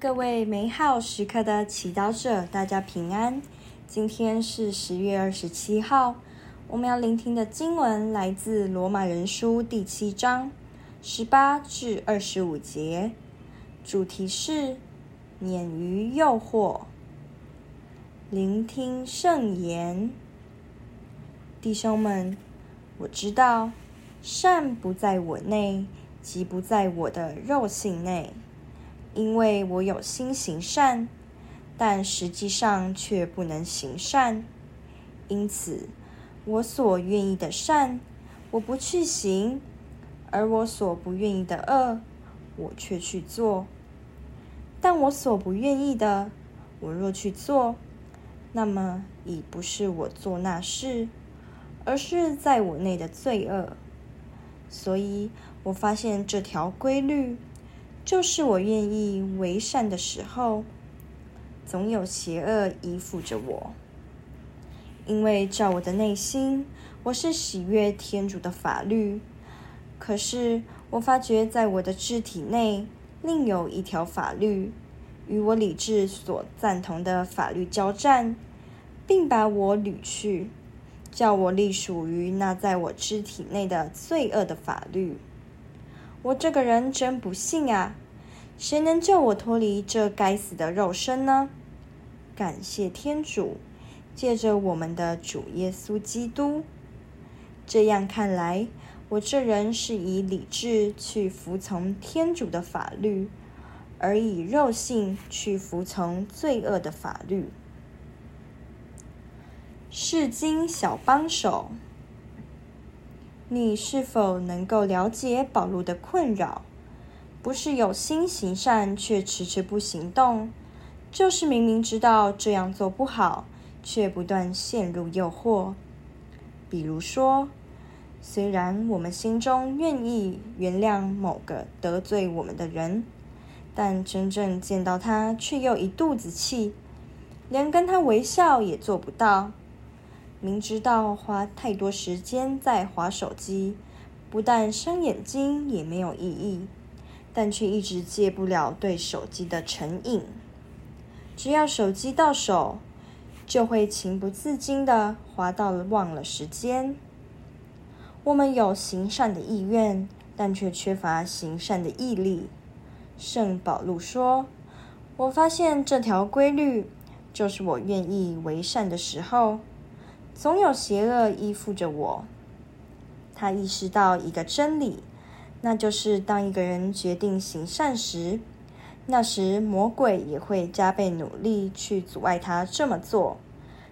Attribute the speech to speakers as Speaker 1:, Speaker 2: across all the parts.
Speaker 1: 各位美好时刻的祈祷者，大家平安。今天是十月二十七号，我们要聆听的经文来自罗马人书第七章十八至二十五节，主题是免于诱惑。聆听圣言，弟兄们，我知道善不在我内，即不在我的肉性内。因为我有心行善，但实际上却不能行善，因此我所愿意的善，我不去行；而我所不愿意的恶，我却去做。但我所不愿意的，我若去做，那么已不是我做那事，而是在我内的罪恶。所以我发现这条规律。就是我愿意为善的时候，总有邪恶依附着我。因为照我的内心，我是喜悦天主的法律。可是我发觉在我的肢体内，另有一条法律，与我理智所赞同的法律交战，并把我掳去，叫我隶属于那在我肢体内的罪恶的法律。我这个人真不幸啊！谁能救我脱离这该死的肉身呢？感谢天主，借着我们的主耶稣基督。这样看来，我这人是以理智去服从天主的法律，而以肉性去服从罪恶的法律。释经小帮手。你是否能够了解保罗的困扰？不是有心行善却迟迟不行动，就是明明知道这样做不好，却不断陷入诱惑。比如说，虽然我们心中愿意原谅某个得罪我们的人，但真正见到他却又一肚子气，连跟他微笑也做不到。明知道花太多时间在划手机，不但伤眼睛，也没有意义，但却一直戒不了对手机的成瘾。只要手机到手，就会情不自禁地滑到了忘了时间。我们有行善的意愿，但却缺乏行善的毅力。圣保禄说：“我发现这条规律，就是我愿意为善的时候。”总有邪恶依附着我。他意识到一个真理，那就是当一个人决定行善时，那时魔鬼也会加倍努力去阻碍他这么做，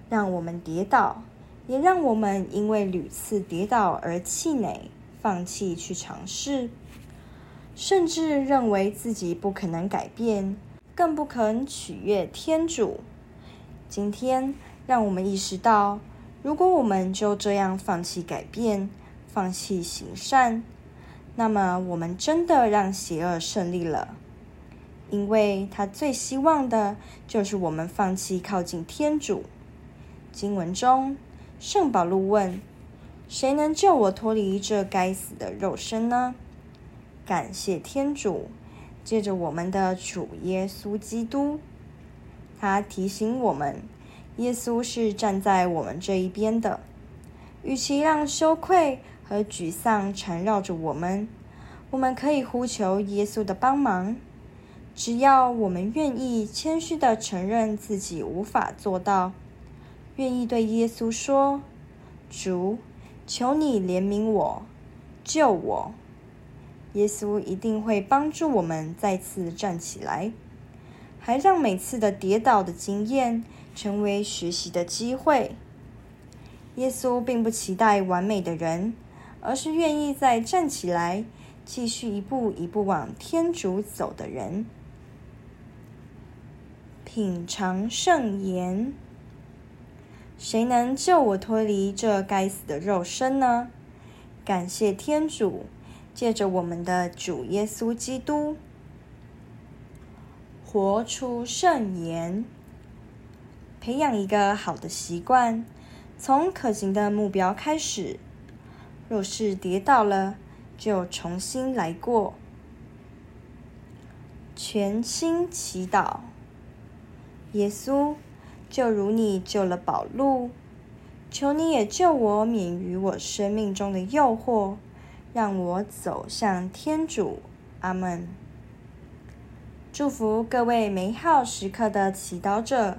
Speaker 1: 让我们跌倒，也让我们因为屡次跌倒而气馁，放弃去尝试，甚至认为自己不可能改变，更不肯取悦天主。今天，让我们意识到。如果我们就这样放弃改变，放弃行善，那么我们真的让邪恶胜利了，因为他最希望的就是我们放弃靠近天主。经文中，圣保禄问：“谁能救我脱离这该死的肉身呢？”感谢天主，借着我们的主耶稣基督，他提醒我们。耶稣是站在我们这一边的，与其让羞愧和沮丧缠绕着我们，我们可以呼求耶稣的帮忙。只要我们愿意谦虚地承认自己无法做到，愿意对耶稣说：“主，求你怜悯我，救我。”耶稣一定会帮助我们再次站起来，还让每次的跌倒的经验。成为学习的机会。耶稣并不期待完美的人，而是愿意再站起来，继续一步一步往天主走的人。品尝圣言。谁能救我脱离这该死的肉身呢？感谢天主，借着我们的主耶稣基督，活出圣言。培养一个好的习惯，从可行的目标开始。若是跌倒了，就重新来过。全心祈祷，耶稣，就如你救了宝路，求你也救我免于我生命中的诱惑，让我走向天主。阿门。祝福各位美好时刻的祈祷者，